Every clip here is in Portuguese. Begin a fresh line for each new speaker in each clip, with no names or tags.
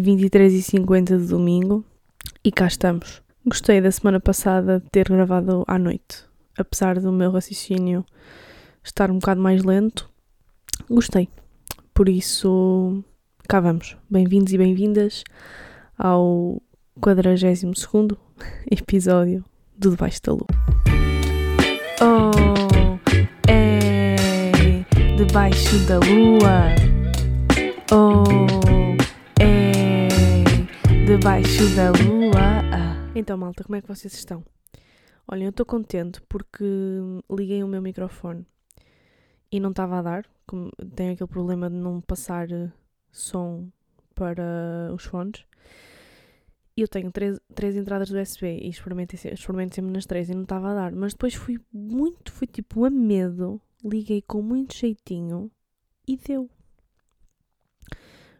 23h50 de domingo e cá estamos. Gostei da semana passada de ter gravado à noite, apesar do meu raciocínio estar um bocado mais lento. Gostei. Por isso, cá vamos. Bem-vindos e bem-vindas ao 42 episódio do Debaixo da Lua. Oh, é debaixo da lua. Oh, debaixo da lua. Então, malta, como é que vocês estão? Olhem, eu estou contente porque liguei o meu microfone e não estava a dar. Como tenho aquele problema de não passar eh, som para os fones. Eu tenho três, três entradas do USB e experimentei, experimentei sempre nas três e não estava a dar. Mas depois fui muito, fui tipo a medo, liguei com muito jeitinho e deu.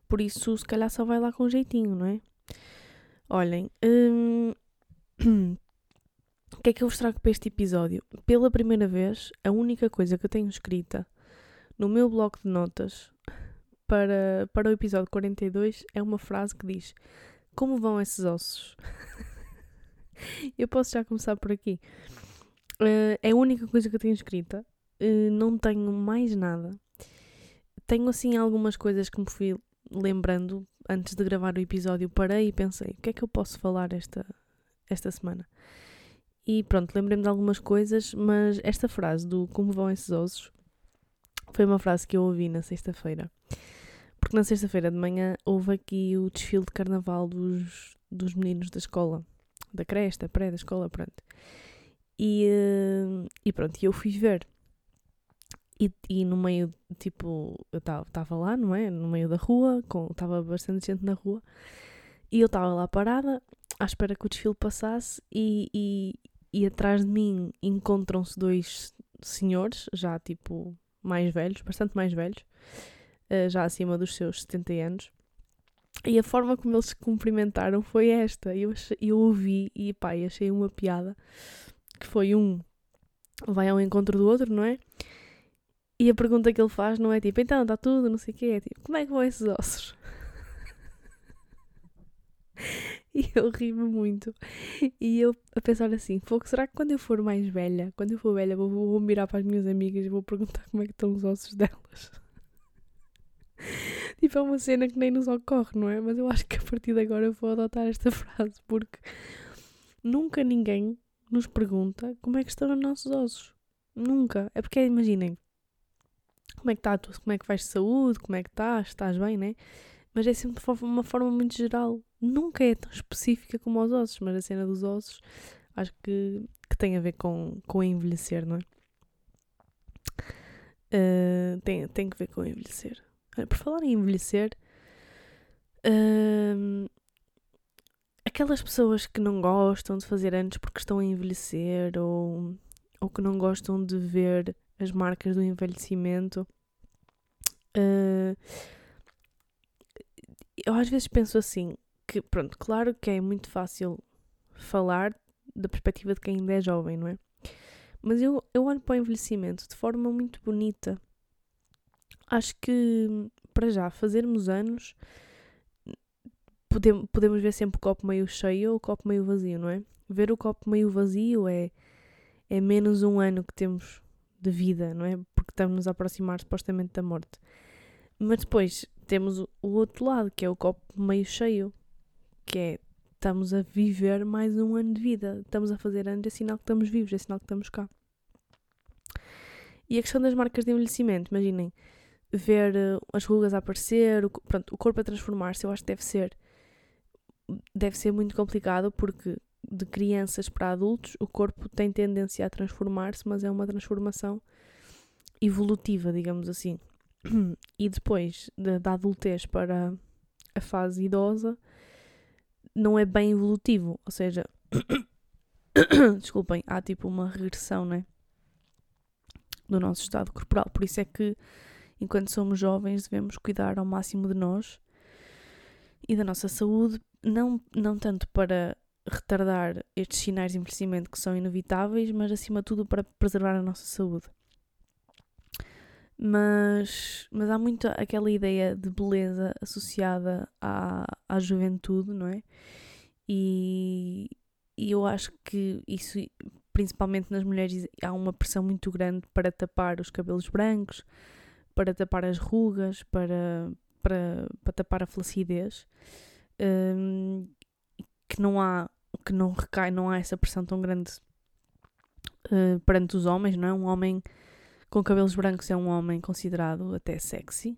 Por isso, se calhar só vai lá com jeitinho, não é? Olhem, hum, o que é que eu vos trago para este episódio? Pela primeira vez, a única coisa que eu tenho escrita no meu bloco de notas para, para o episódio 42 é uma frase que diz como vão esses ossos? eu posso já começar por aqui. Uh, é a única coisa que eu tenho escrita. Uh, não tenho mais nada. Tenho assim algumas coisas que me fui lembrando antes de gravar o episódio. Parei e pensei: o que é que eu posso falar esta, esta semana? E pronto, lembrei-me de algumas coisas, mas esta frase do como vão esses ossos foi uma frase que eu ouvi na sexta-feira. Porque na sexta-feira de manhã houve aqui o desfile de carnaval dos, dos meninos da escola, da creche, da pré, da escola, pronto. E, uh, e pronto, eu fui ver. E, e no meio, tipo, eu estava lá, não é? No meio da rua, estava bastante gente na rua. E eu estava lá parada, à espera que o desfile passasse, e, e, e atrás de mim encontram-se dois senhores, já tipo mais velhos, bastante mais velhos, uh, já acima dos seus 70 anos. E a forma como eles se cumprimentaram foi esta. Eu, achei, eu ouvi e pá, achei uma piada que foi um vai ao encontro do outro, não é? E a pergunta que ele faz não é tipo, então está tudo, não sei o quê, é tipo, como é que vão esses ossos? e eu ri-me muito. E eu a pensar assim, fogo, será que quando eu for mais velha, quando eu for velha, vou, vou mirar para as minhas amigas e vou perguntar como é que estão os ossos delas? tipo, é uma cena que nem nos ocorre, não é? Mas eu acho que a partir de agora eu vou adotar esta frase porque nunca ninguém nos pergunta como é que estão os nossos ossos. Nunca. É porque, imaginem, como é que está como é que vais de saúde, como é que estás, estás bem, né? Mas é sempre uma forma muito geral. Nunca é tão específica como os ossos, mas a cena dos ossos acho que, que tem a ver com, com envelhecer, não é? Uh, tem, tem que ver com envelhecer. Por falar em envelhecer, hum, aquelas pessoas que não gostam de fazer anos porque estão a envelhecer ou, ou que não gostam de ver as marcas do envelhecimento. Uh, eu às vezes penso assim, que pronto, claro que é muito fácil falar da perspectiva de quem ainda é jovem, não é? Mas eu, eu olho para o envelhecimento de forma muito bonita acho que para já fazermos anos podemos, podemos ver sempre o copo meio cheio ou o copo meio vazio, não é? Ver o copo meio vazio é, é menos um ano que temos de vida, não é? Porque estamos a aproximar supostamente da morte. Mas depois temos o, outro lado, que é o copo meio cheio, que é estamos a viver mais um ano de vida, estamos a fazer anos, é sinal que estamos vivos, é sinal que estamos cá. E a questão das marcas de envelhecimento, imaginem, ver uh, as rugas a aparecer, o, pronto, o corpo a transformar-se, eu acho que deve ser deve ser muito complicado porque de crianças para adultos o corpo tem tendência a transformar-se, mas é uma transformação evolutiva, digamos assim. E depois da, adultez para a fase idosa não é bem evolutivo, ou seja, desculpem, há tipo uma regressão, né? Do nosso estado corporal. Por isso é que enquanto somos jovens, devemos cuidar ao máximo de nós e da nossa saúde, não, não tanto para retardar estes sinais de envelhecimento que são inevitáveis, mas acima de tudo para preservar a nossa saúde. Mas, mas há muito aquela ideia de beleza associada à, à juventude, não é? E, e eu acho que isso, principalmente nas mulheres, há uma pressão muito grande para tapar os cabelos brancos, para tapar as rugas, para, para, para tapar a flacidez. Um, que não há, que não recai, não há essa pressão tão grande uh, perante os homens, não é? Um homem com cabelos brancos é um homem considerado até sexy,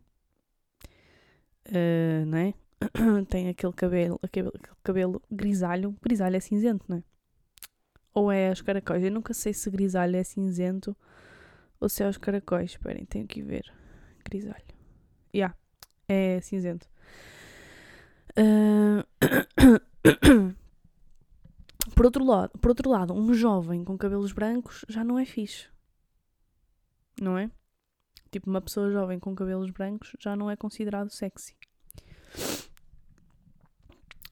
uh, não é? Tem aquele cabelo, aquele, cabelo grisalho, grisalho é cinzento, não é? Ou é os caracóis? Eu nunca sei se grisalho é cinzento ou se é os caracóis. Esperem, tenho que ver. Grisalho. Yeah, é cinzento. Uh... por, outro lado, por outro lado, um jovem com cabelos brancos já não é fixe. Não é? Tipo, uma pessoa jovem com cabelos brancos já não é considerado sexy.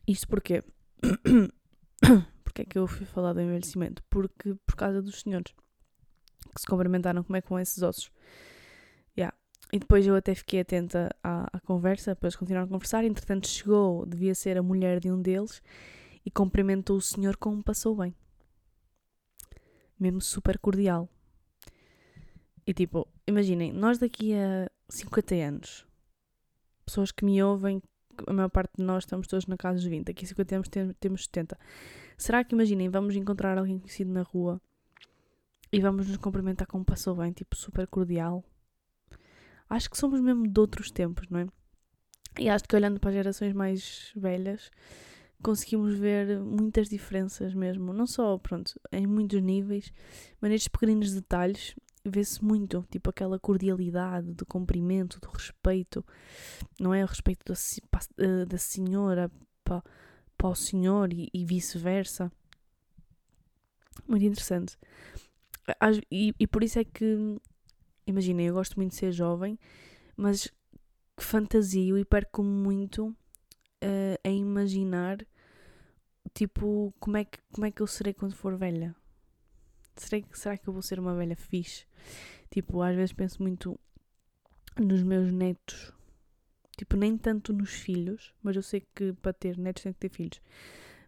Isto porquê? Porque é que eu fui falar do envelhecimento? Porque por causa dos senhores que se cumprimentaram como é com esses ossos. Yeah. E depois eu até fiquei atenta à, à conversa, depois continuaram a conversar. Entretanto, chegou, devia ser a mulher de um deles, e cumprimentou o senhor como passou bem. Mesmo super cordial. E tipo, imaginem, nós daqui a 50 anos, pessoas que me ouvem, a maior parte de nós estamos todos na casa dos 20, daqui a 50 anos temos 70. Será que, imaginem, vamos encontrar alguém conhecido na rua e vamos nos cumprimentar como passou bem, tipo, super cordial? Acho que somos mesmo de outros tempos, não é? E acho que olhando para as gerações mais velhas, conseguimos ver muitas diferenças mesmo. Não só, pronto, em muitos níveis, mas nestes pequeninos detalhes vê-se muito, tipo aquela cordialidade, do cumprimento, do respeito, não é? O respeito da, eh, da senhora para, para o senhor e, e vice-versa. Muito interessante. E, e por isso é que, imaginem, eu gosto muito de ser jovem, mas fantasio e perco muito uh, a imaginar, tipo, como é, que, como é que eu serei quando for velha. Será, será que eu vou ser uma velha fixe? Tipo, às vezes penso muito nos meus netos. Tipo, nem tanto nos filhos, mas eu sei que para ter netos tem que ter filhos.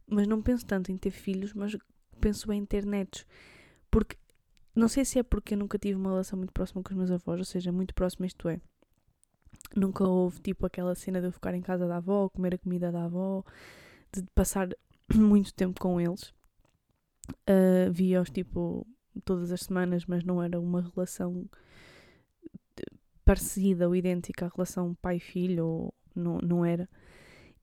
Mas não penso tanto em ter filhos, mas penso em ter netos. Porque, não sei se é porque eu nunca tive uma relação muito próxima com os meus avós, ou seja, muito próxima isto é. Nunca houve, tipo, aquela cena de eu ficar em casa da avó, comer a comida da avó, de passar muito tempo com eles. Uh, Via-os tipo todas as semanas, mas não era uma relação parecida ou idêntica à relação pai-filho, ou não, não era.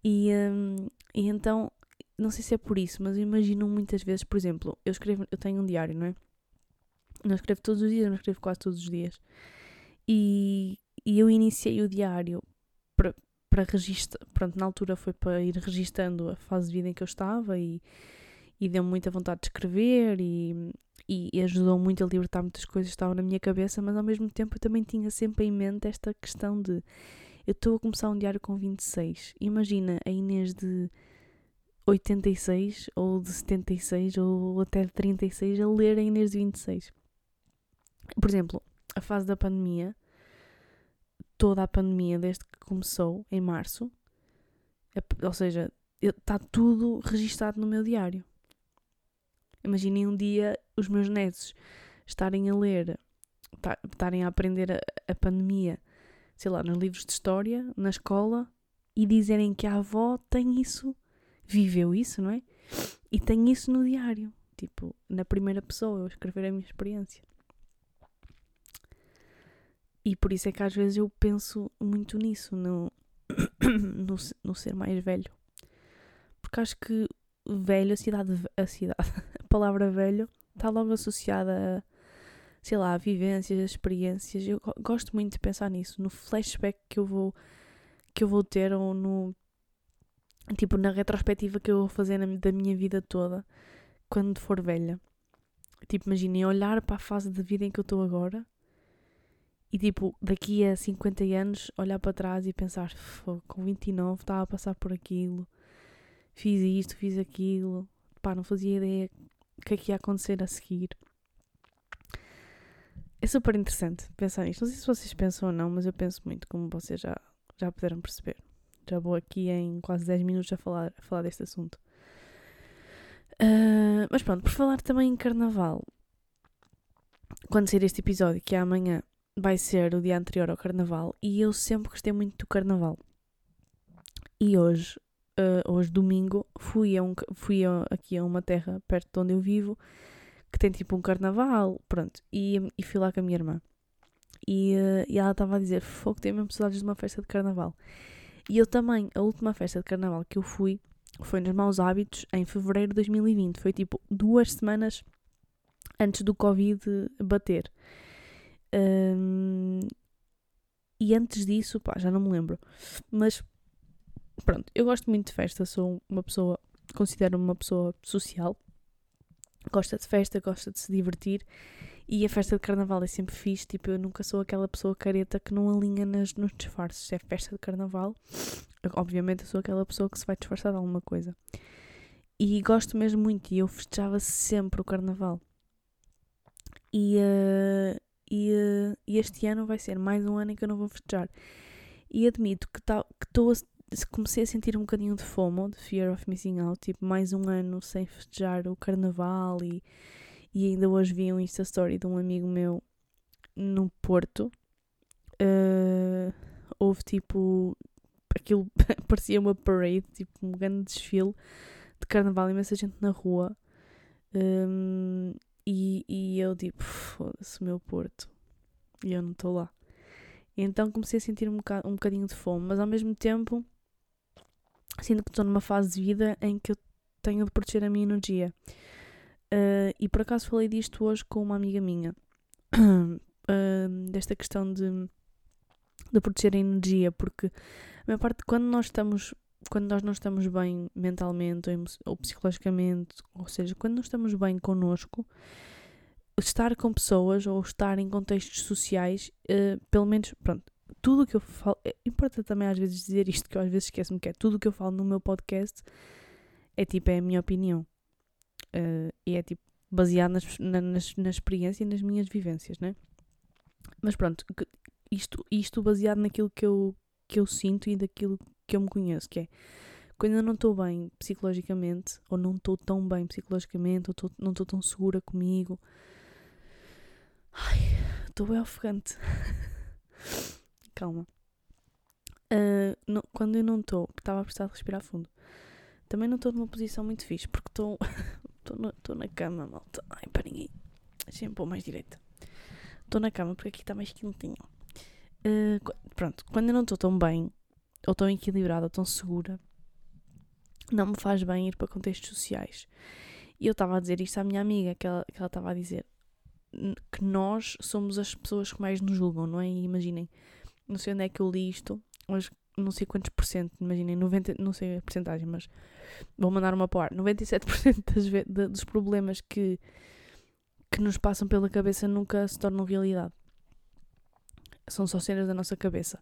E, um, e então, não sei se é por isso, mas eu imagino muitas vezes, por exemplo, eu escrevo, eu tenho um diário, não é? Não escrevo todos os dias, mas escrevo quase todos os dias. E, e eu iniciei o diário para, registrar, pronto, na altura foi para ir registando a fase de vida em que eu estava e e deu-me muita vontade de escrever e, e, e ajudou muito a libertar muitas coisas que estavam na minha cabeça, mas ao mesmo tempo eu também tinha sempre em mente esta questão de eu estou a começar um diário com 26. Imagina a Inês de 86 ou de 76 ou até de 36 a ler a Inês de 26. Por exemplo, a fase da pandemia, toda a pandemia desde que começou em março, ou seja, está tudo registado no meu diário. Imaginem um dia os meus netos estarem a ler, estarem a aprender a, a pandemia, sei lá, nos livros de história, na escola, e dizerem que a avó tem isso, viveu isso, não é? E tem isso no diário, tipo, na primeira pessoa, eu escrever a minha experiência. E por isso é que às vezes eu penso muito nisso, no, no, no ser mais velho. Porque acho que velho, a cidade, a cidade, a palavra velho está logo associada a, sei lá, a vivências, a experiências. Eu gosto muito de pensar nisso, no flashback que eu vou que eu vou ter ou no tipo na retrospectiva que eu vou fazer na, da minha vida toda quando for velha. Tipo, imaginem olhar para a fase de vida em que eu estou agora e tipo, daqui a 50 anos olhar para trás e pensar, com 29 estava a passar por aquilo fiz isto, fiz aquilo, pá, não fazia ideia o que é que ia acontecer a seguir. é super interessante pensar nisto. Não sei se vocês pensam ou não, mas eu penso muito, como vocês já, já puderam perceber. Já vou aqui em quase 10 minutos a falar, a falar deste assunto. Uh, mas pronto, por falar também em carnaval, quando sair este episódio, que é amanhã, vai ser o dia anterior ao carnaval, e eu sempre gostei muito do carnaval. E hoje, uh, hoje domingo, fui, a um, fui a, aqui a uma terra perto de onde eu vivo que tem tipo um carnaval, pronto, e, e fui lá com a minha irmã. E, uh, e ela estava a dizer: Fogo, tenho mesmo saudades de uma festa de carnaval. E eu também, a última festa de carnaval que eu fui foi nos Maus Hábitos em fevereiro de 2020. Foi tipo duas semanas antes do Covid bater. Um, e antes disso, pá, já não me lembro. Mas pronto, eu gosto muito de festa, sou uma pessoa, considero-me uma pessoa social gosta de festa, gosta de se divertir e a festa de carnaval é sempre fixe. Tipo, eu nunca sou aquela pessoa careta que não alinha nas, nos disfarces. É festa de carnaval, obviamente eu sou aquela pessoa que se vai disfarçar de alguma coisa. E gosto mesmo muito e eu festejava sempre o carnaval. E, uh, e, uh, e este ano vai ser mais um ano em que eu não vou festejar. E admito que tá, estou comecei a sentir um bocadinho de FOMO, de Fear of Missing Out, tipo, mais um ano sem festejar o carnaval e, e ainda hoje vi um Insta Story de um amigo meu no Porto. Uh, houve tipo, aquilo parecia uma parade, tipo, um grande desfile de carnaval, imensa gente na rua. Um, e, e eu tipo, foda-se meu Porto. E eu não estou lá. E então comecei a sentir um, bocad um bocadinho de fome, mas ao mesmo tempo sinto que estou numa fase de vida em que eu tenho de proteger a minha energia. Uh, e por acaso falei disto hoje com uma amiga minha, uh, desta questão de, de proteger a energia, porque a maior parte, quando nós estamos, quando nós não estamos bem mentalmente ou, ou psicologicamente, ou seja, quando não estamos bem connosco, estar com pessoas ou estar em contextos sociais, uh, pelo menos, pronto, tudo o que eu falo. É importante também às vezes dizer isto, que eu às vezes esqueço-me que é tudo o que eu falo no meu podcast é tipo, é a minha opinião. Uh, e é tipo baseado nas, na, nas, na experiência e nas minhas vivências, né? Mas pronto, isto, isto baseado naquilo que eu, que eu sinto e daquilo que eu me conheço, que é quando eu não estou bem psicologicamente, ou não estou tão bem psicologicamente, ou tô, não estou tão segura comigo. Ai, estou bem ofegante. calma. Uh, não, quando eu não estou, estava a precisar de respirar fundo. Também não estou numa posição muito fixe, porque estou na cama, malta. Ai, para ninguém. Pôr mais direita. Estou na cama porque aqui está mais quentinho. Uh, pronto, quando eu não estou tão bem, ou tão equilibrada, ou tão segura, não me faz bem ir para contextos sociais. E eu estava a dizer isto à minha amiga, que ela estava a dizer que nós somos as pessoas que mais nos julgam, não é? E imaginem, não sei onde é que eu li isto, mas não sei quantos por cento, imaginem, 90, não sei a porcentagem, mas vou mandar uma par. 97% das, de, dos problemas que, que nos passam pela cabeça nunca se tornam realidade. São só cenas da nossa cabeça.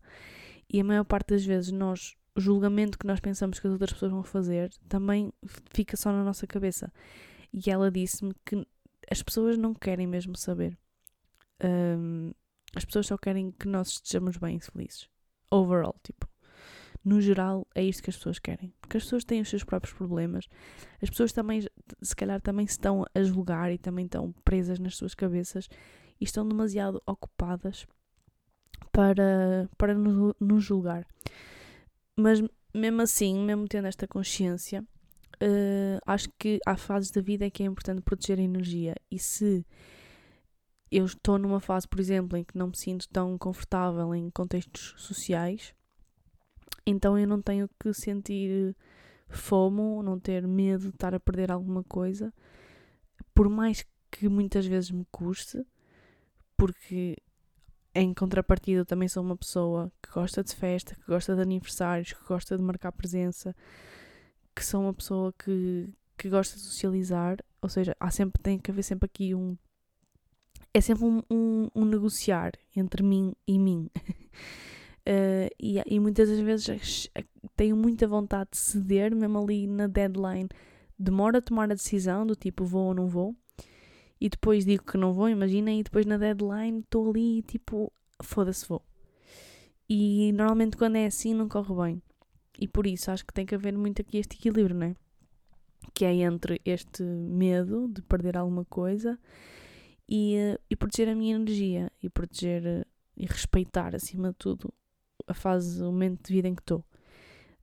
E a maior parte das vezes nós, o julgamento que nós pensamos que as outras pessoas vão fazer também fica só na nossa cabeça. E ela disse-me que as pessoas não querem mesmo saber. Um, as pessoas só querem que nós estejamos bem e felizes. Overall, tipo. No geral, é isto que as pessoas querem. Porque as pessoas têm os seus próprios problemas. As pessoas também, se calhar, também estão a julgar e também estão presas nas suas cabeças e estão demasiado ocupadas para, para nos, julgar. Mas mesmo assim, mesmo tendo esta consciência, uh, acho que há fases da vida em que é importante proteger a energia. E se eu estou numa fase, por exemplo, em que não me sinto tão confortável em contextos sociais, então eu não tenho que sentir fomo, não ter medo de estar a perder alguma coisa, por mais que muitas vezes me custe, porque em contrapartida eu também sou uma pessoa que gosta de festa, que gosta de aniversários, que gosta de marcar presença, que sou uma pessoa que, que gosta de socializar, ou seja, há sempre, tem que haver sempre aqui um é sempre um, um, um negociar entre mim e mim. uh, e, e, muitas das vezes tenho muita vontade de ceder, mesmo ali na deadline. Demora a tomar a decisão do tipo vou ou não vou. E depois digo que não vou, imaginem, e depois na deadline estou ali tipo, foda-se, vou. E normalmente quando é assim não corre bem. E por isso acho que tem que haver muito aqui este equilíbrio, não é? Que é entre este medo de perder alguma coisa e, e proteger a minha energia e proteger e respeitar acima de tudo a fase, o momento de vida em que estou.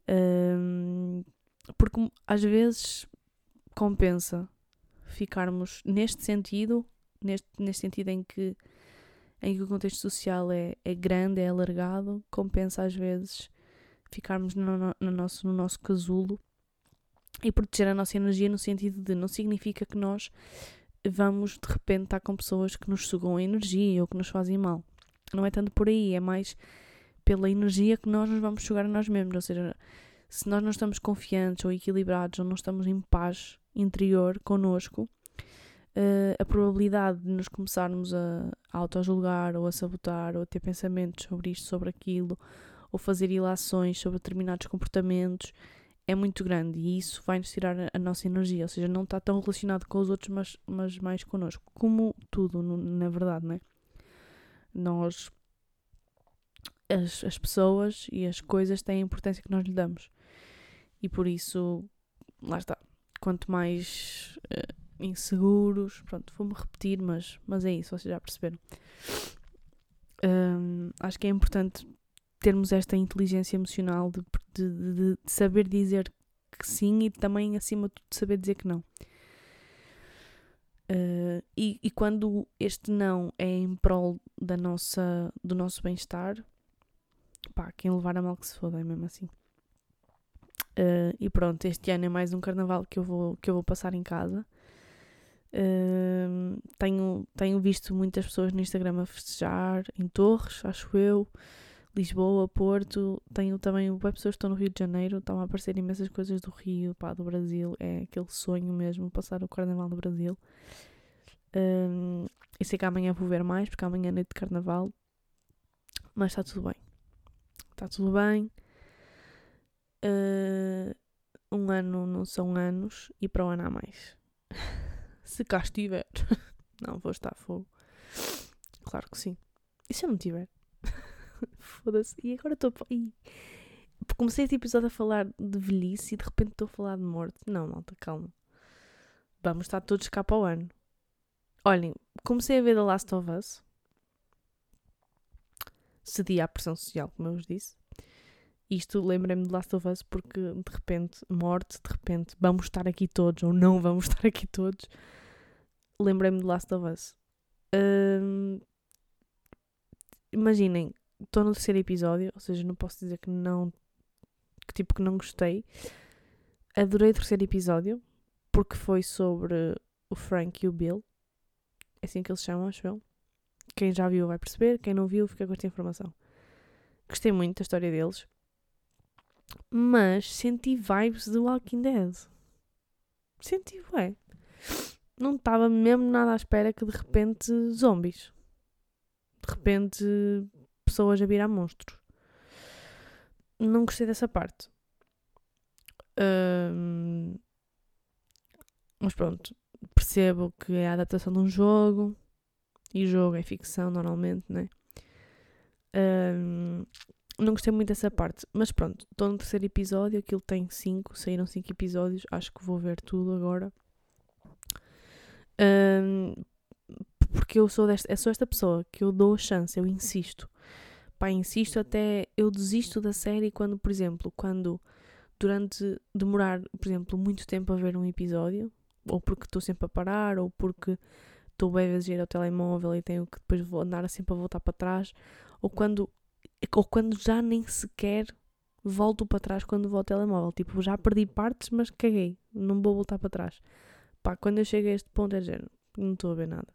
Um, porque às vezes compensa ficarmos neste sentido, neste, neste sentido em que, em que o contexto social é, é grande, é alargado, compensa às vezes ficarmos no, no, no, nosso, no nosso casulo e proteger a nossa energia no sentido de não significa que nós vamos de repente estar com pessoas que nos sugam a energia ou que nos fazem mal. Não é tanto por aí, é mais pela energia que nós nos vamos sugar a nós mesmos. Ou seja, se nós não estamos confiantes ou equilibrados ou não estamos em paz interior connosco, uh, a probabilidade de nos começarmos a, auto-julgar ou a sabotar ou a ter pensamentos sobre isto, sobre aquilo, ou fazer ilações sobre determinados comportamentos é muito grande e isso vai-nos tirar a, nossa energia, ou seja, não está tão relacionado com os outros, mas, mas mais connosco, como tudo, na verdade, não é? Nós, as, as pessoas e as coisas têm a importância que nós lhe damos e por isso, lá está, quanto mais uh, inseguros, pronto, vou-me repetir, mas, mas é isso, vocês já perceberam. Um, acho que é importante termos esta inteligência emocional de, de, de, de, saber dizer que sim e também, acima de tudo, saber dizer que não. Uh, e, e, quando este não é em prol da nossa, do nosso bem-estar, pá, quem levar a mal que se foda, é mesmo assim. Uh, e pronto, este ano é mais um carnaval que eu vou, que eu vou passar em casa. Uh, tenho, tenho visto muitas pessoas no Instagram a festejar em Torres, acho eu. Lisboa, Porto, tenho também web pessoas que estão no Rio de Janeiro, estão a aparecer imensas coisas do Rio, pá, do Brasil, é aquele sonho mesmo, passar o Carnaval do Brasil. Um, e sei que amanhã vou ver mais, porque amanhã é noite de Carnaval, mas está tudo bem. Está tudo bem. Uh, um ano não são anos e para o ano há mais. Se cá estiver. não, vou estar fogo. Claro que sim. E se eu não tiver? Foda-se. E agora estou. Comecei este episódio a falar de velhice e de repente estou a falar de morte. Não, malta, calma. Vamos estar todos cá para o ano. Olhem, comecei a ver The Last of Us. Cedi à pressão social, como eu vos disse. Isto lembrei-me de Last of Us porque de repente, morte, de repente, vamos estar aqui todos ou não vamos estar aqui todos. Lembrei-me de Last of Us. Hum, imaginem, estou no terceiro episódio, ou seja, não posso dizer que não. que tipo que não gostei. Adorei o terceiro episódio porque foi sobre o Frank e o Bill. É assim que eles chamam, acho eu. Quem já viu vai perceber, quem não viu fica com esta informação. Gostei muito da história deles. Mas senti vibes do Walking Dead. Senti, ué. Não estava mesmo nada à espera que de repente zombies. De repente pessoas a virar monstros. Não gostei dessa parte. Mas pronto, percebo que é a adaptação de um jogo e jogo é ficção normalmente, né? Um, não gostei muito dessa parte, mas pronto, estou no terceiro episódio, aquilo tem cinco, saíram cinco episódios, acho que vou ver tudo agora. Um, porque eu sou, desta, eu sou esta pessoa que eu dou a chance, eu insisto pá, insisto até eu desisto da série quando, por exemplo, quando durante demorar, por exemplo, muito tempo a ver um episódio, ou porque estou sempre a parar, ou porque estou bem a ir ao telemóvel e tenho que depois andar sempre a voltar para trás, ou quando, ou quando já nem sequer volto para trás quando vou ao telemóvel. Tipo, já perdi partes, mas caguei, não vou voltar para trás. Pá, quando eu chego a este ponto é género, não estou a ver nada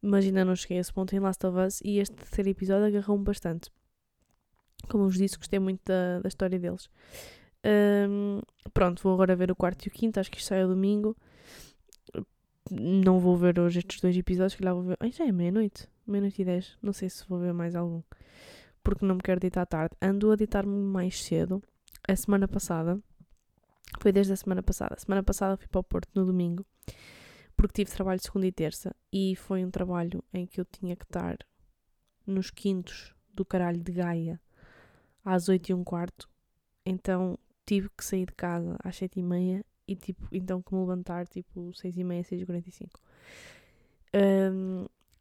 mas ainda não cheguei a esse ponto em Last of Us e este terceiro episódio agarrou-me bastante. Como vos disse, gostei muito da, da história deles. Um, pronto, vou agora ver o quarto e o quinto, acho que isto sai ao domingo. Não vou ver hoje estes dois episódios, que lá vou ver. Ai, já é meia-noite, meia-noite e dez. Não sei se vou ver mais algum, porque não me quero deitar tarde. Ando a deitar-me mais cedo. A semana passada, foi desde a semana passada. A semana passada fui para o Porto no domingo porque tive trabalho segunda e terça e foi um trabalho em que eu tinha que estar nos quintos do caralho de Gaia às oito e um quarto. Então tive que sair de casa às sete e meia e tipo, então que me levantar tipo seis e meia, seis e quarenta e cinco.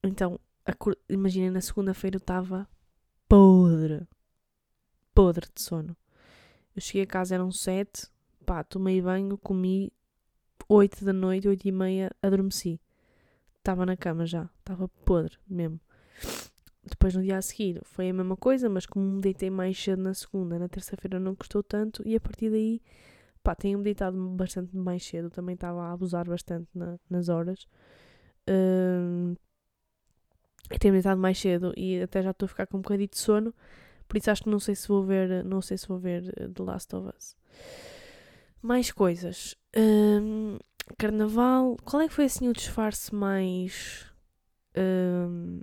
Então, imaginem, na segunda-feira eu estava podre. Podre de sono. Eu cheguei a casa, eram sete, pá, tomei banho, comi, oito da noite, oito e meia, adormeci. Estava na cama já, estava podre mesmo. Depois no dia a seguir foi a mesma coisa, mas como me deitei mais cedo na segunda, na terça-feira não custou tanto e a partir daí, pá, tenho-me deitado bastante mais cedo, também estava a abusar bastante na, nas horas. Uh, tenho deitado mais cedo e até já estou a ficar com um bocadinho de sono, por isso acho que não sei se vou ver, não sei se vou ver eh, The Last of Us. Mais coisas. Um, carnaval. Qual é que foi assim o disfarce mais. Um,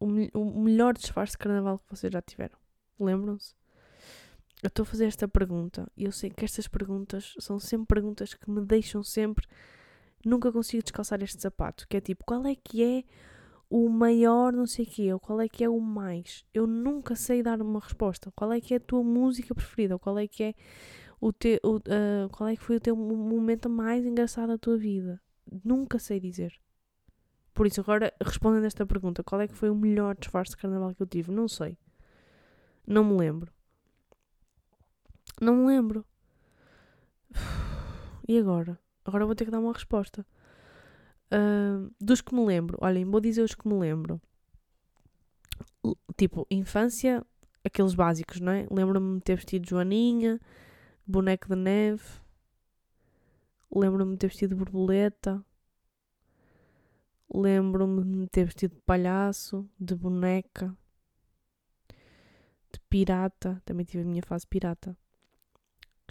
o, o melhor disfarce de carnaval que vocês já tiveram? Lembram-se? Eu estou a fazer esta pergunta e eu sei que estas perguntas são sempre perguntas que me deixam sempre. Nunca consigo descalçar este sapato. Que é tipo, qual é que é o maior não sei o quê, ou qual é que é o mais. Eu nunca sei dar uma resposta. Qual é que é a tua música preferida, ou qual é que é o teu, uh, qual é que foi o teu momento mais engraçado da tua vida. Nunca sei dizer. Por isso, agora, respondendo esta pergunta, qual é que foi o melhor disfarce de carnaval que eu tive? Não sei. Não me lembro. Não me lembro. E agora? Agora vou ter que dar uma resposta. Uh, dos que me lembro, olhem, vou dizer os que me lembro. Tipo, infância, aqueles básicos, não é? Lembro-me de ter vestido Joaninha, boneco de neve. Lembro-me de ter vestido borboleta. Lembro-me de ter vestido de palhaço, de boneca, de pirata. Também tive a minha fase pirata.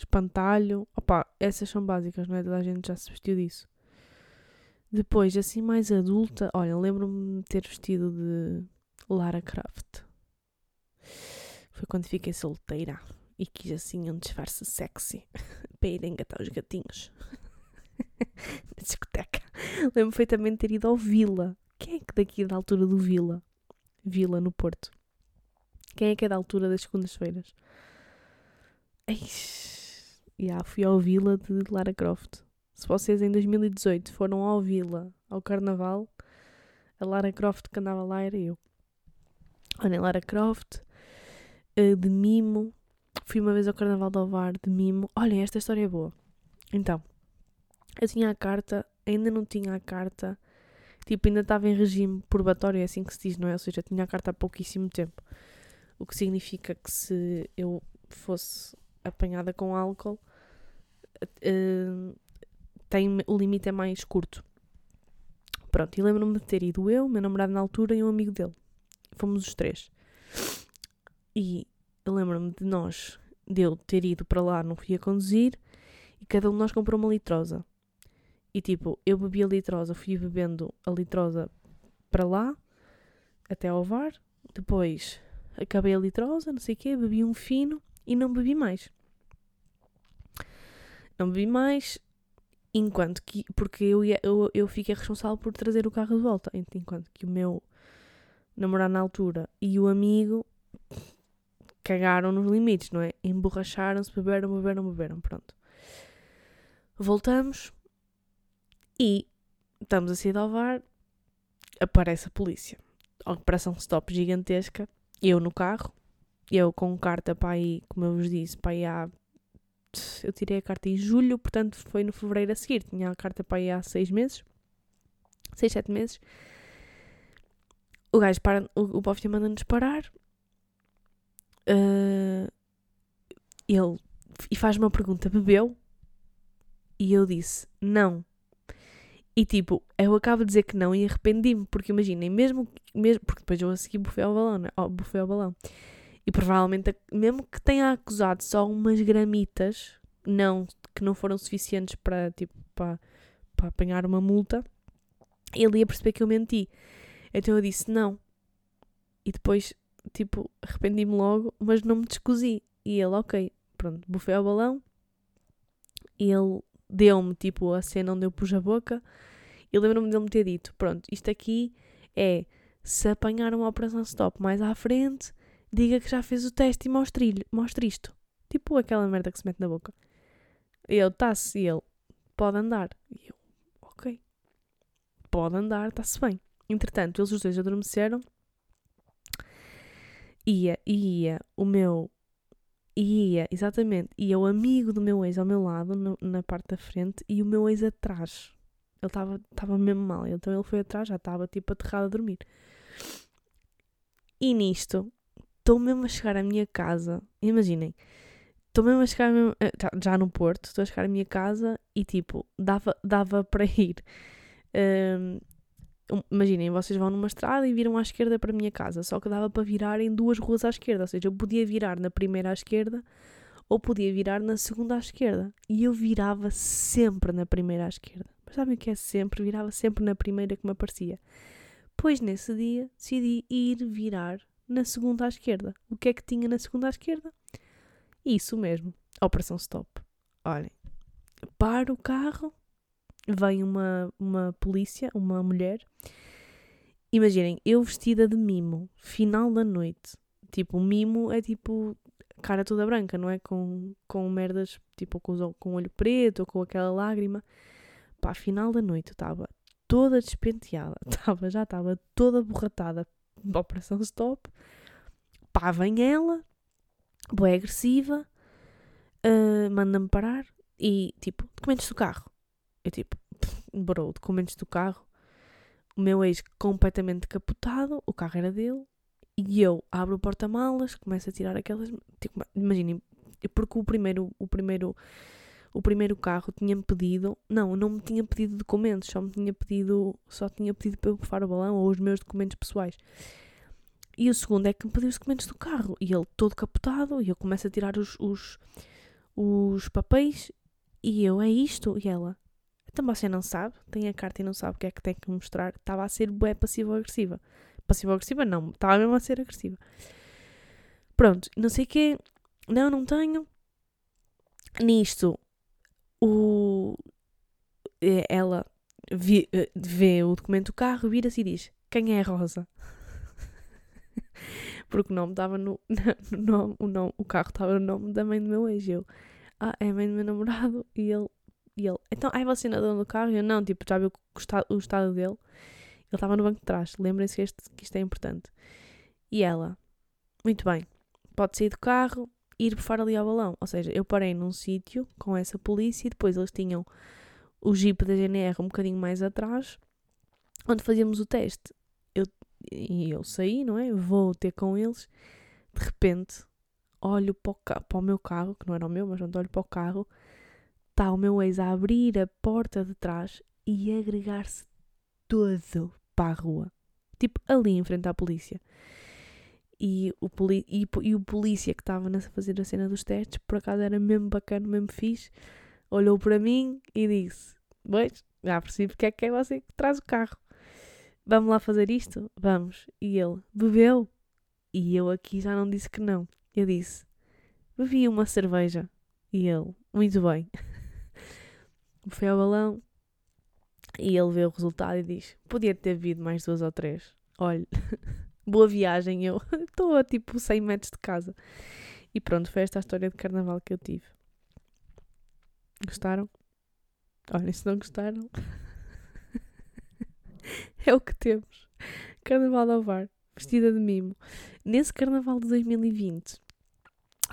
Espantalho. Opa, essas são básicas, não é? Toda a gente já se vestiu disso. Depois, assim mais adulta, olha, lembro-me de ter vestido de Lara Croft. Foi quando fiquei solteira e quis assim um disfarce sexy para ir engatar os gatinhos na discoteca. Lembro perfeitamente de ter ido ao Vila. Quem é que daqui é da altura do Vila? Vila, no Porto. Quem é que é da altura das segundas-feiras? Eish. Yeah, fui ao Vila de Lara Croft. Se vocês em 2018 foram ao Vila, ao Carnaval, a Lara Croft que andava lá era eu. Olha, Lara Croft, uh, de mimo. Fui uma vez ao Carnaval do Alvar de mimo. Olhem, esta história é boa. Então, eu tinha a carta, ainda não tinha a carta, tipo, ainda estava em regime probatório, é assim que se diz, não é? Ou seja, tinha a carta há pouquíssimo tempo. O que significa que se eu fosse apanhada com álcool, uh, tem, o limite é mais curto. Pronto, e lembro-me de ter ido eu, meu namorado na altura e um amigo dele. Fomos os três. E lembro-me de nós, de eu ter ido para lá, não fui a conduzir, e cada um de nós comprou uma litrosa. E tipo, eu bebi a litrosa, fui bebendo a litrosa para lá, até ao VAR. Depois acabei a litrosa, não sei o quê, bebi um fino e não bebi mais. Não bebi mais, Enquanto que, porque eu, ia, eu, eu fiquei responsável por trazer o carro de volta. Enquanto que o meu namorado na altura e o amigo cagaram nos limites, não é? Emborracharam-se, beberam, beberam, beberam. Pronto. Voltamos e estamos a sair do Alvar. Aparece a polícia. Operação stop gigantesca. Eu no carro. Eu com carta para aí, como eu vos disse, para aí há eu tirei a carta em julho, portanto foi no fevereiro a seguir. Tinha a carta para aí há seis meses, seis, sete meses. O gajo para, o, o Bofia manda-nos parar. Uh, ele e faz uma pergunta: bebeu? E eu disse: não. E tipo, eu acabo de dizer que não e arrependi-me, porque imaginem, mesmo, mesmo porque depois eu a seguir bufei ao balão, né? oh, bufei ao balão. E provavelmente, mesmo que tenha acusado só umas gramitas, não, que não foram suficientes para, tipo, para, apanhar uma multa, ele ia perceber que eu menti. Então eu disse não. E depois, tipo, arrependi-me logo, mas não me descosi. E ele, ok, pronto, bufei ao balão. Ele deu-me tipo a cena onde eu pus a boca e lembro-me dele me ter dito: Pronto, isto aqui é se apanhar uma operação stop mais à frente, diga que já fez o teste e mostre, mostre isto. Tipo aquela merda que se mete na boca. E eu, tá-se, e ele, pode andar. E eu, ok. Pode andar, está-se bem. Entretanto, eles os dois adormeceram. Ia, ia o meu. Ia, exatamente. Ia o amigo do meu ex ao meu lado, no, na parte da frente, e o meu ex atrás. Ele estava mesmo mal. Então ele foi atrás, já estava tipo aterrado a dormir. E nisto, estou mesmo a chegar à minha casa. Imaginem, estou mesmo a chegar eh, já no Porto, estou a chegar à minha casa e tipo, dava, dava para ir. Um, imaginem, vocês vão numa estrada e viram à esquerda para a minha casa, só que dava para virar em duas ruas à esquerda, ou seja, eu podia virar na primeira à esquerda ou podia virar na segunda à esquerda. E eu virava sempre na primeira à esquerda. Mas sabem o que é sempre? Virava sempre na primeira que me aparecia. Pois nesse dia decidi ir virar na segunda à esquerda. O que é que tinha na segunda à esquerda? Isso mesmo, Operação Stop. Olhem, para o carro, vem uma, uma polícia, uma mulher. Imaginem, eu vestida de mimo, final da noite. Tipo, mimo é tipo cara toda branca, não é? Com, com merdas, tipo, com, com olho preto ou com aquela lágrima. Pá, final da noite estava toda despenteada, tava, já estava toda borratada da Operação Stop. Pá, vem ela, boa agressiva, uh, manda-me parar e tipo, documentos do carro. Eu tipo, bro, documentos do carro. O meu ex completamente capotado, o carro era dele, e eu abro o porta-malas, começo a tirar aquelas. Tipo, imaginem, porque o primeiro, o primeiro o primeiro carro tinha-me pedido, não, não me tinha pedido documentos, só me tinha pedido, só tinha pedido para eu bufar o balão ou os meus documentos pessoais. E o segundo é que me pediu os documentos do carro e ele todo capotado e eu começo a tirar os, os, os papéis e eu, é isto? E ela, então você não sabe, tem a carta e não sabe o que é que tem que mostrar. Estava a ser bué passivo-agressiva. Passivo-agressiva não, estava mesmo a ser agressiva. Pronto, não sei o quê, não, não tenho. Nisto, o, é, ela vi, eh, vê o documento do carro, vira-se e diz: Quem é a Rosa? Porque o nome estava no, no nome, o, nome, o carro estava no nome da mãe do meu ex. Eu, ah, é a mãe do meu namorado. E ele, e ele então, ai, você na dona do carro? Eu, não, tipo, já o estado, o estado dele. Ele estava no banco de trás. Lembrem-se que, que isto é importante. E ela, muito bem, pode sair do carro, ir bufar ali ao balão. Ou seja, eu parei num sítio com essa polícia e depois eles tinham o jeep da GNR um bocadinho mais atrás, onde fazíamos o teste. Eu, e eu saí, não é? Vou ter com eles. De repente, olho para o, para o meu carro, que não era o meu, mas onde olho para o carro, está o meu ex a abrir a porta de trás e agregar-se todo para a rua. Tipo, ali em frente à polícia e o, poli e, e o polícia que estava a fazer a cena dos testes, por acaso era mesmo bacana, mesmo fixe, olhou para mim e disse: Pois, já percebi porque é que é você que traz o carro. Vamos lá fazer isto? Vamos. E ele: Bebeu? E eu aqui já não disse que não. Eu disse: Bebi uma cerveja. E ele: Muito bem. Foi ao balão e ele vê o resultado e diz: Podia ter bebido mais duas ou três. Olha. boa viagem, eu estou a tipo 100 metros de casa. E pronto, foi esta a história de carnaval que eu tive. Gostaram? Olhem, se não gostaram, é o que temos. Carnaval de Ovar, vestida de mimo. Nesse carnaval de 2020,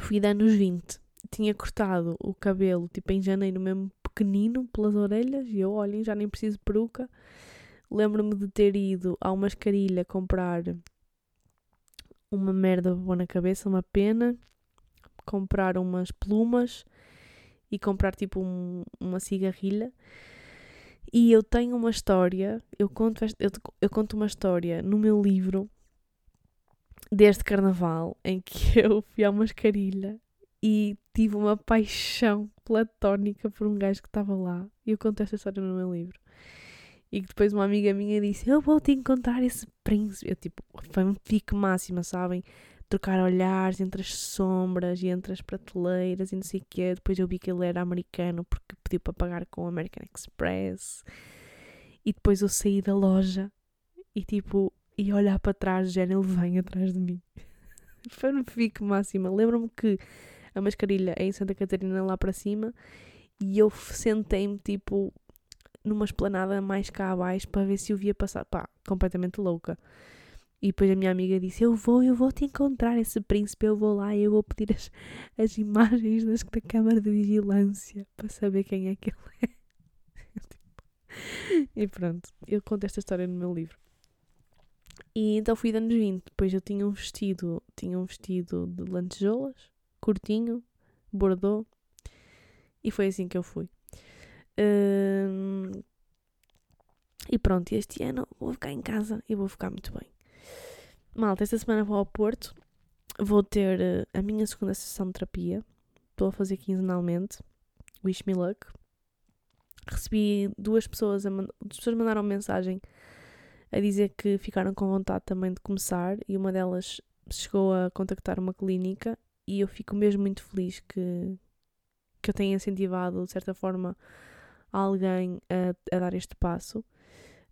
fui de anos 20. Tinha cortado o cabelo, tipo em janeiro mesmo pequenino, pelas orelhas. E eu, olhem, já nem preciso de peruca. Lembro-me de ter ido à mascarilha comprar uma merda boa na cabeça, uma pena, comprar umas plumas e comprar tipo um, uma cigarrilha. E eu tenho uma história, eu conto, eu, eu conto uma história no meu livro deste carnaval em que eu fui à mascarilha e tive uma paixão platónica por um gajo que estava lá. E eu conto esta história no meu livro. E que depois uma amiga minha disse: Eu vou te encontrar esse príncipe. Eu, tipo, foi um pique máxima, sabem? trocar olhares entre as sombras e entre as prateleiras e não sei o quê. Depois eu vi que ele era americano porque pediu para pagar com o American Express. E depois eu saí da loja e tipo, ia olhar para trás, já ele vem atrás de mim. Foi um fico máxima. Lembro-me que a mascarilha é em Santa Catarina lá para cima e eu sentei-me tipo numa esplanada mais cá abaixo para ver se o via passar. Pá, completamente louca. E depois a minha amiga disse: Eu vou, eu vou te encontrar esse príncipe, eu vou lá e eu vou pedir as, as imagens das, da câmara de vigilância para saber quem é que ele é. e pronto, eu conto esta história no meu livro. E então fui de anos 20. Depois eu tinha um vestido, tinha um vestido de lantejoulas, curtinho, bordô. E foi assim que eu fui. E pronto, este ano vou ficar em casa e vou ficar muito bem. Malta, esta semana vou ao Porto. Vou ter uh, a minha segunda sessão de terapia. Estou a fazer quinzenalmente. Wish me luck. Recebi duas pessoas, a duas pessoas mandaram mensagem a dizer que ficaram com vontade também de começar e uma delas chegou a contactar uma clínica e eu fico mesmo muito feliz que, que eu tenha incentivado, de certa forma, alguém a, a dar este passo.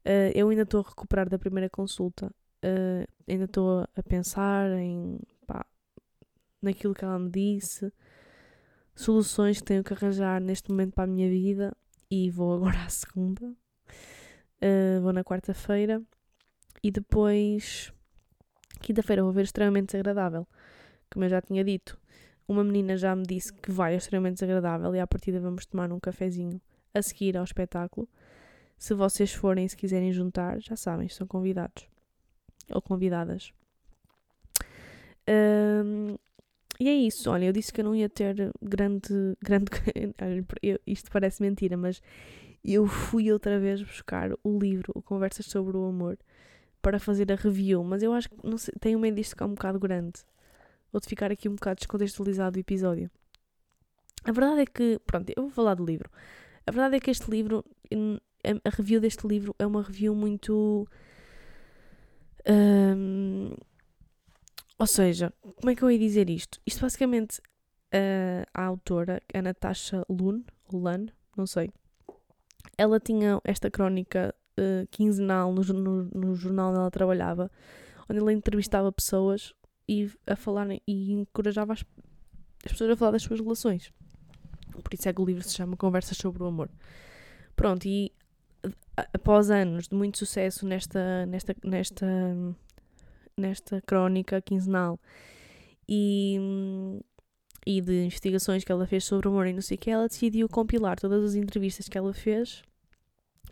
Uh, eu ainda estou a recuperar da primeira consulta uh, ainda estou a pensar em pá, naquilo que ela me disse, soluções que tenho que arranjar neste momento para a minha vida e vou agora à segunda. Uh, vou na quarta-feira e depois quinta-feira vou ver extremamente desagradável. Como eu já tinha dito, uma menina já me disse que vai extremamente desagradável e à partida vamos tomar um cafezinho a seguir ao espetáculo. Se vocês forem se quiserem juntar, já sabem, estão convidados ou convidadas. Um, e é isso, olha, eu disse que eu não ia ter grande. grande isto parece mentira, mas eu fui outra vez buscar o livro, o Conversas sobre o Amor, para fazer a review, mas eu acho que não sei, tenho medo disto ficar um bocado grande. Ou de ficar aqui um bocado descontextualizado o episódio. A verdade é que, pronto, eu vou falar do livro. A verdade é que este livro, a review deste livro é uma review muito um, ou seja, como é que eu ia dizer isto? Isto basicamente uh, a autora, a Natasha Lun, Lun, não sei, ela tinha esta crónica uh, quinzenal no, no, no, jornal onde ela trabalhava, onde ela entrevistava pessoas e a falar e encorajava as, as pessoas a falar das suas relações. Por isso é que o livro se chama Conversas sobre o Amor. Pronto, e após anos de muito sucesso nesta, nesta, nesta, nesta crónica quinzenal e, e de investigações que ela fez sobre o amor e não sei o que, ela decidiu compilar todas as entrevistas que ela fez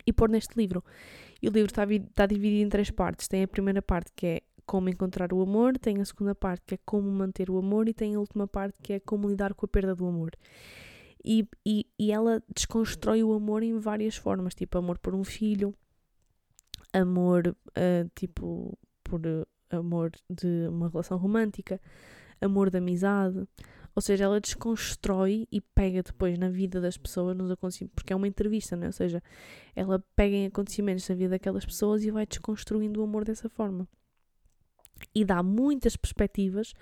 e pôr neste livro. E o livro está, está dividido em três partes. Tem a primeira parte que é como encontrar o amor, tem a segunda parte que é como manter o amor e tem a última parte que é como lidar com a perda do amor. E, e, e ela desconstrói o amor em várias formas, tipo amor por um filho, amor uh, tipo por uh, amor de uma relação romântica, amor de amizade. Ou seja, ela desconstrói e pega depois na vida das pessoas, nos acontecimentos, porque é uma entrevista, não é? Ou seja, ela pega em acontecimentos da vida daquelas pessoas e vai desconstruindo o amor dessa forma. E dá muitas perspectivas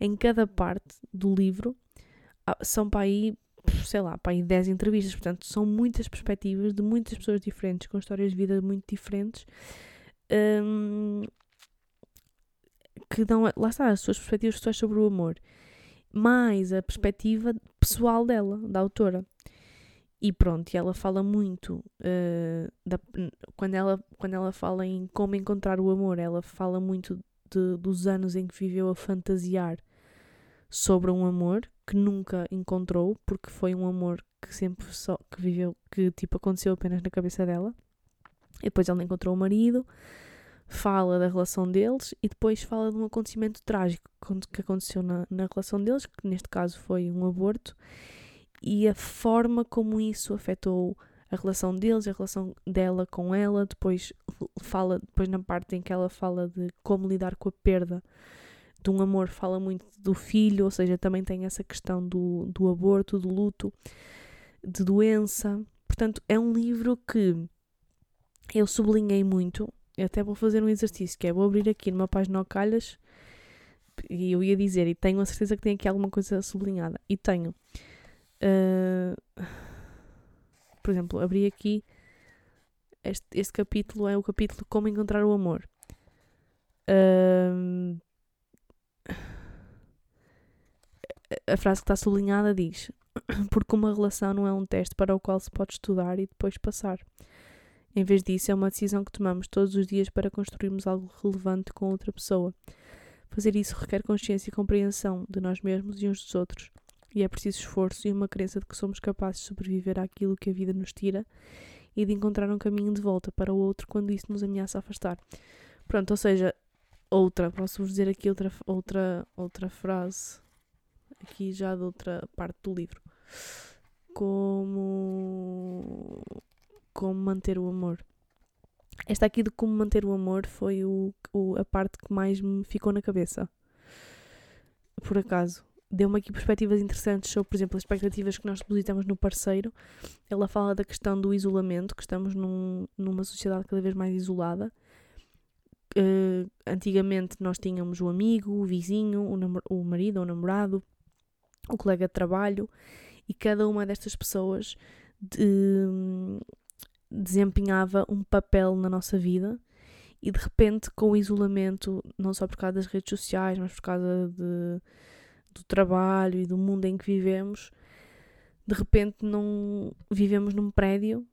em cada parte do livro. Ah, são para aí sei lá, para aí 10 entrevistas, portanto são muitas perspectivas de muitas pessoas diferentes, com histórias de vida muito diferentes, um, que dão, lá está, as suas perspectivas pessoais sobre o amor, mais a perspectiva pessoal dela, da autora. E pronto, ela fala muito, uh, da, quando, ela, quando ela fala em como encontrar o amor, ela fala muito de, dos anos em que viveu a fantasiar sobre um amor que nunca encontrou, porque foi um amor que sempre só que viveu, que tipo aconteceu apenas na cabeça dela. E depois ela encontrou o marido, fala da relação deles e depois fala de um acontecimento trágico que aconteceu na, na relação deles, que neste caso foi um aborto, e a forma como isso afetou a relação deles, a relação dela com ela, depois fala, depois na parte em que ela fala de como lidar com a perda de um amor fala muito do filho, ou seja, também tem essa questão do, do aborto, do luto, de doença. Portanto, é um livro que eu sublinhei muito. Eu até vou fazer um exercício, que é vou abrir aqui numa página ao calhas e eu ia dizer, e tenho a certeza que tem aqui alguma coisa sublinhada. E tenho. Uh, por exemplo, abri aqui. Este, este capítulo é o capítulo Como Encontrar o Amor. Uh, a frase que está sublinhada diz: Porque uma relação não é um teste para o qual se pode estudar e depois passar. Em vez disso, é uma decisão que tomamos todos os dias para construirmos algo relevante com outra pessoa. Fazer isso requer consciência e compreensão de nós mesmos e uns dos outros. E é preciso esforço e uma crença de que somos capazes de sobreviver àquilo que a vida nos tira e de encontrar um caminho de volta para o outro quando isso nos ameaça afastar. Pronto, ou seja, outra, posso-vos dizer aqui outra, outra, outra frase, aqui já de outra parte do livro. Como como manter o amor. Esta aqui de como manter o amor foi o, o, a parte que mais me ficou na cabeça. Por acaso. Deu-me aqui perspectivas interessantes sobre, por exemplo, as expectativas que nós depositamos no parceiro. Ela fala da questão do isolamento, que estamos num, numa sociedade cada vez mais isolada. Uh, antigamente nós tínhamos o amigo, o vizinho, o, o marido ou o namorado, o colega de trabalho, e cada uma destas pessoas de, desempenhava um papel na nossa vida e de repente com o isolamento, não só por causa das redes sociais, mas por causa de, do trabalho e do mundo em que vivemos, de repente não vivemos num prédio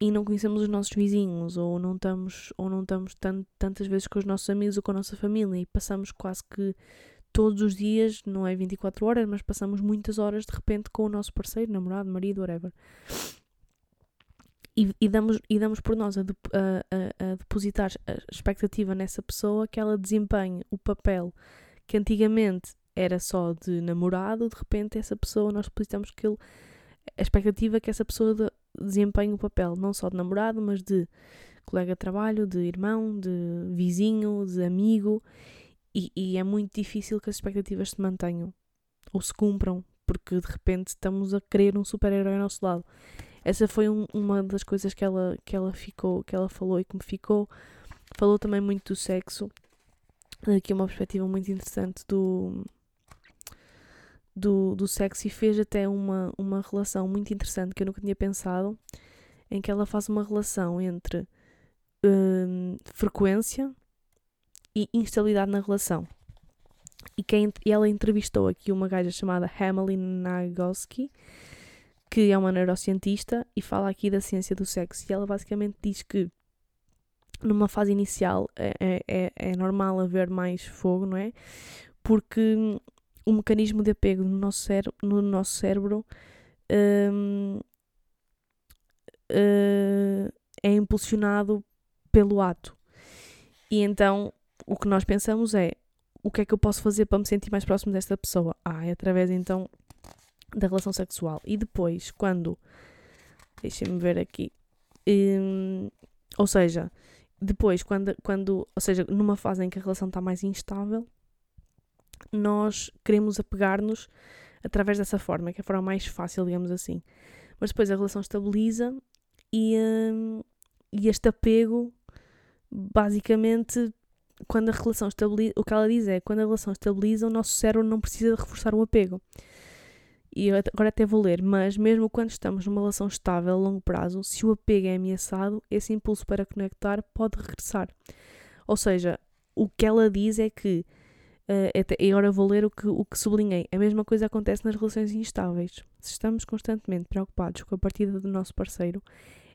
e não conhecemos os nossos vizinhos ou não estamos ou não estamos tant, tantas vezes com os nossos amigos ou com a nossa família e passamos quase que todos os dias, não é 24 horas, mas passamos muitas horas de repente com o nosso parceiro, namorado, marido, whatever. E, e, damos, e damos por nós a, de, a, a, depositar a expectativa nessa pessoa que ela desempenhe o papel que antigamente era só de namorado, de repente essa pessoa nós depositamos que ele, a expectativa que essa pessoa de, desempenhe o papel não só de namorado, mas de colega de trabalho, de irmão, de vizinho, de amigo, e, e é muito difícil que as expectativas se mantenham ou se cumpram, porque de repente estamos a querer um super-herói ao nosso lado. Essa foi um, uma das coisas que ela, que ela ficou, que ela falou e que me ficou. Falou também muito do sexo. Aqui uma perspectiva muito interessante do, do, do sexo e fez até uma, uma relação muito interessante que eu nunca tinha pensado, em que ela faz uma relação entre hum, frequência e instabilidade na relação. E, quem, ela entrevistou aqui uma gaja chamada Emily Nagoski, que é uma neurocientista e fala aqui da ciência do sexo. E ela basicamente diz que numa fase inicial é, é, é, é normal haver mais fogo, não é? Porque o mecanismo de apego no nosso, cérebro, no nosso cérebro um, uh, eh, é impulsionado pelo ato. E então o que nós pensamos é o que é que eu posso fazer para me sentir mais próximo desta pessoa? Ah, é através então da relação sexual. E depois, quando. Deixem-me ver aqui. Um, ou seja, depois, quando, quando. Ou seja, numa fase em que a relação está mais instável, nós queremos apegar-nos através dessa forma, que é a forma mais fácil, digamos assim. Mas depois a relação estabiliza e, um, e este apego, basicamente, quando a relação estabiliza, o que ela diz é, quando a relação estabiliza, o nosso cérebro não precisa de reforçar o apego e eu agora até vou ler, mas mesmo quando estamos numa relação estável a longo prazo, se o apego é ameaçado, esse impulso para conectar pode regressar. Ou seja, o que ela diz é que, uh, e agora vou ler o que, o que sublinhei, a mesma coisa acontece nas relações instáveis. Se estamos constantemente preocupados com a partida do nosso parceiro,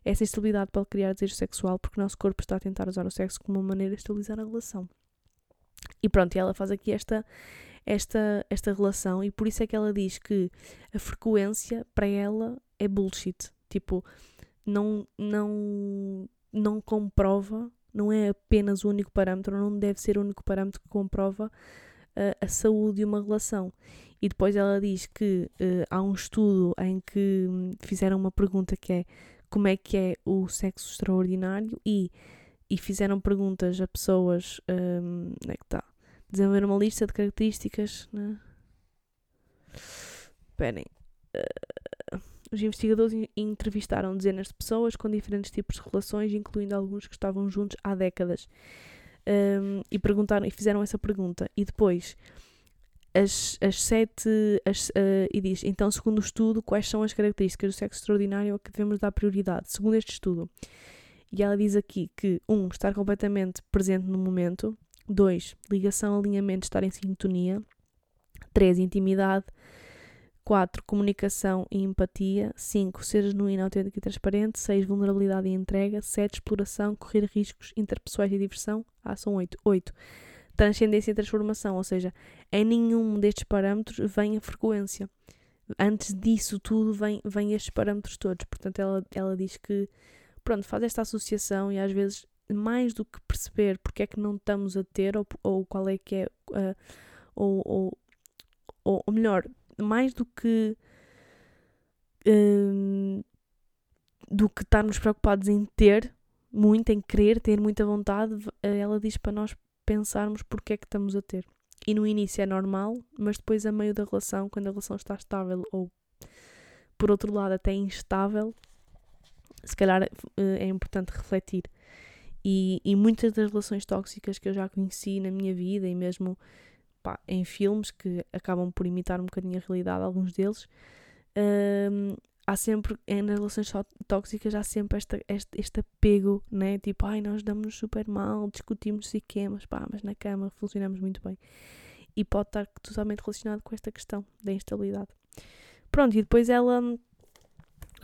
essa instabilidade pode criar desejo sexual porque o nosso corpo está a tentar usar o sexo como uma maneira de estabilizar a relação. E pronto, e ela faz aqui esta, esta, esta relação e por isso é que ela diz que a frequência para ela é bullshit. Tipo, não, não, não comprova, não é apenas o único parâmetro, não deve ser o único parâmetro que comprova uh, a saúde de uma relação. E depois ela diz que uh, há um estudo em que fizeram uma pergunta que é como é que é o sexo extraordinário e, e fizeram perguntas a pessoas. Um, onde é que está? desenvolver uma lista de características. Né? Esperem. Uh, os investigadores entrevistaram dezenas de pessoas com diferentes tipos de relações, incluindo alguns que estavam juntos há décadas. um, e perguntaram e fizeram essa pergunta. E depois as, as sete as, uh, e diz então segundo o estudo quais são as características do sexo extraordinário a que devemos dar prioridade segundo este estudo e ela diz aqui que um estar completamente presente no momento 2. Ligação, alinhamento, estar em sintonia. 3. Intimidade. 4. Comunicação e empatia. 5. Ser genuíno, autêntico e transparente. 6. Vulnerabilidade e entrega. 7. Exploração, correr riscos interpessoais e diversão. São 8. 8. Transcendência e transformação, ou seja, em nenhum destes parâmetros vem a frequência. Antes disso tudo vem, vem estes parâmetros todos. Portanto, ela, ela diz que, pronto, faz esta associação e às vezes mais do que perceber porque é que não estamos a ter ou, ou qual é que é uh, ou, ou, ou, ou, melhor, mais do que uh, do que estarmos preocupados em ter muito, em querer, ter muita vontade, ela diz para nós pensarmos porque é que estamos a ter. E no início é normal, mas depois a meio da relação, quando a relação está estável ou por outro lado até instável, se calhar uh, é importante refletir e, e muitas das relações tóxicas que eu já conheci na minha vida e mesmo pá, em filmes que acabam por imitar um bocadinho a realidade, alguns deles, hum, há sempre, nas relações tóxicas, há sempre esta, este, este apego, né? Tipo, ai, nós damos-nos super mal, discutimos se quê, mas pá, mas na cama funcionamos muito bem. E pode estar totalmente relacionado com esta questão da instabilidade. Pronto, e depois ela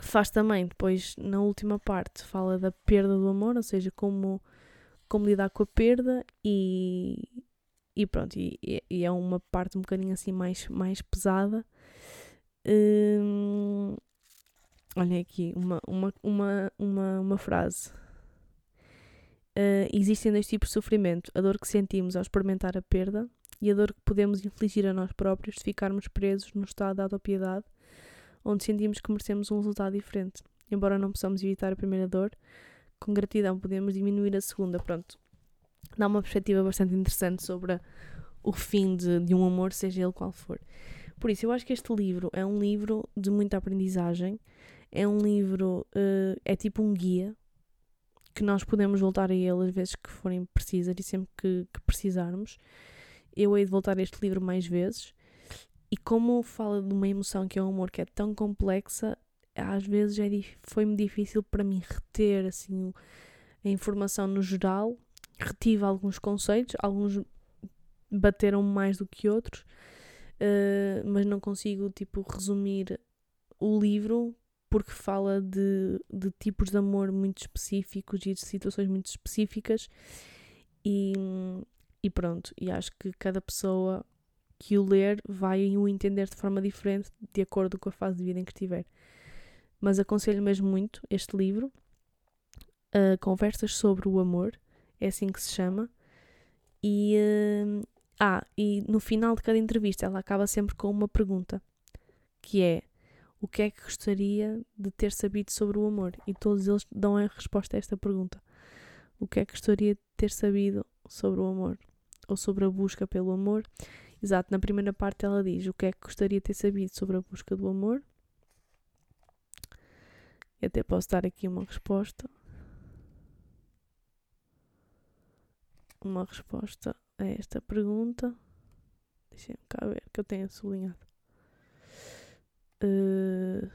faz também, depois na última parte, fala da perda do amor, ou seja, como, como lidar com a perda e, e pronto, e, e é uma parte um bocadinho assim mais, mais pesada. Hum, olha aqui, uma, uma, uma, uma, uma frase. Uh, existem dois tipos de sofrimento: a dor que sentimos ao experimentar a perda e a dor que podemos infligir a nós próprios se ficarmos presos no estado da autopiedade onde sentimos que merecemos um resultado diferente. Embora não possamos evitar a primeira dor, com gratidão podemos diminuir a segunda. Pronto, dá uma perspectiva bastante interessante sobre o fim de, de um amor, seja ele qual for. Por isso, eu acho que este livro é um livro de muita aprendizagem, é um livro, uh, é tipo um guia que nós podemos voltar a ele às vezes que forem precisas e sempre que, que precisarmos. Eu hei de voltar a este livro mais vezes e como fala de uma emoção que é o amor que é tão complexa, às vezes é, foi-me difícil para mim reter assim a informação no geral. Retive alguns conceitos, alguns bateram mais do que outros, uh, mas não consigo tipo resumir o livro porque fala de, de tipos de amor muito específicos e de situações muito específicas e, e pronto, e acho que cada pessoa que o ler vai o entender de forma diferente de acordo com a fase de vida em que estiver. Mas aconselho mesmo muito este livro, uh, Conversas sobre o Amor, é assim que se chama. E, uh, ah, e no final de cada entrevista ela acaba sempre com uma pergunta, que é o que é que gostaria de ter sabido sobre o amor? E todos eles dão a resposta a esta pergunta. O que é que gostaria de ter sabido sobre o amor? Ou sobre a busca pelo amor? Exato, na primeira parte ela diz o que é que gostaria de ter sabido sobre a busca do amor. Eu até posso dar aqui uma resposta. Uma resposta a esta pergunta. Deixem-me cá ver que eu tenho sublinhado. Uh...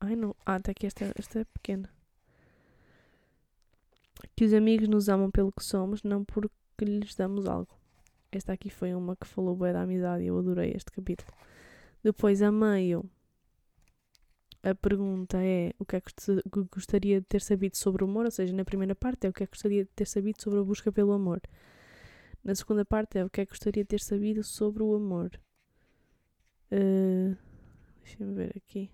Ai não. Ah, até aqui esta, esta é pequena que os amigos nos amam pelo que somos, não porque lhes damos algo. Esta aqui foi uma que falou bem da amizade e eu adorei este capítulo. Depois, a meio, a pergunta é o que é que gostaria de ter sabido sobre o amor, ou seja, na primeira parte é o que é que gostaria de ter sabido sobre a busca pelo amor. Na segunda parte é o que é que gostaria de ter sabido sobre o amor. Uh, Deixa-me ver aqui.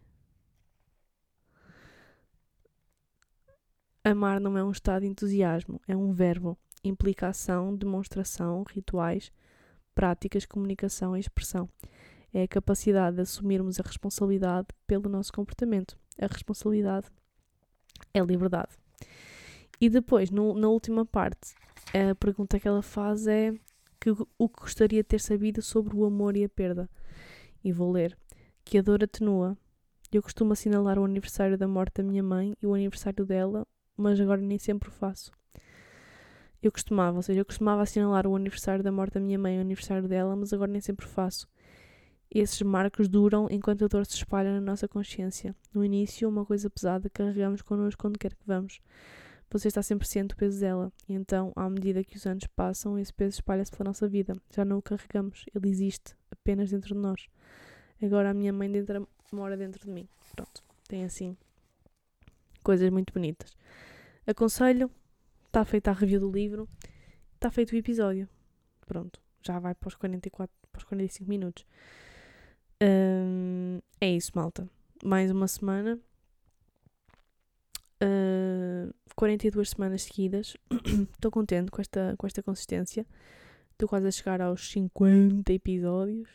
Amar não é um estado de entusiasmo, é um verbo, implicação, demonstração, rituais, práticas, comunicação e expressão. É a capacidade de assumirmos a responsabilidade pelo nosso comportamento. A responsabilidade é liberdade. E depois, no, na última parte, a pergunta que ela faz é que, o que gostaria de ter sabido sobre o amor e a perda. E vou ler. Que a dor atenua. Eu costumo assinalar o aniversário da morte da minha mãe e o aniversário dela mas agora nem sempre o faço. Eu costumava, ou seja, eu costumava assinalar o aniversário da morte da minha mãe, o aniversário dela, mas agora nem sempre o faço. Esses marcos duram enquanto a dor se espalha na nossa consciência. No início, uma coisa pesada carregamos connosco quando quer que vamos. Você está sempre ciente do peso dela. E então, à medida que os anos passam, esse peso espalha-se pela nossa vida. Já não o carregamos. Ele existe apenas dentro de nós. Agora a minha mãe dentro, mora dentro de mim. Pronto. Tem assim coisas muito bonitas. Aconselho. Está feita a review do livro. Está feito o episódio. Pronto. Já vai para os 44, para os 45 minutos. Hum, é isso, malta. Mais uma semana. Uh, 42 semanas seguidas. Estou contente com esta, com esta consistência. Estou quase a chegar aos 50 episódios.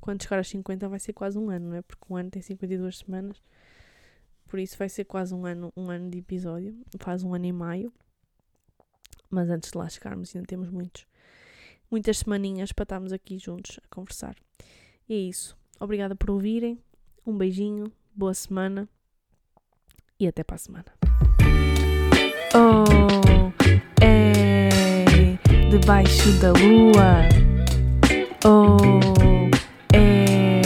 Quando chegar aos 50 vai ser quase um ano, não é? Porque um ano tem 52 semanas. Por isso vai ser quase um ano, um ano de episódio. Faz um ano e maio. Mas antes de lá chegarmos ainda temos muitos, muitas semaninhas para estarmos aqui juntos a conversar. E é isso. Obrigada por ouvirem. Um beijinho. Boa semana. E até para a semana. Oh, é debaixo da lua. Oh, é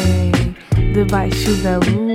debaixo da lua.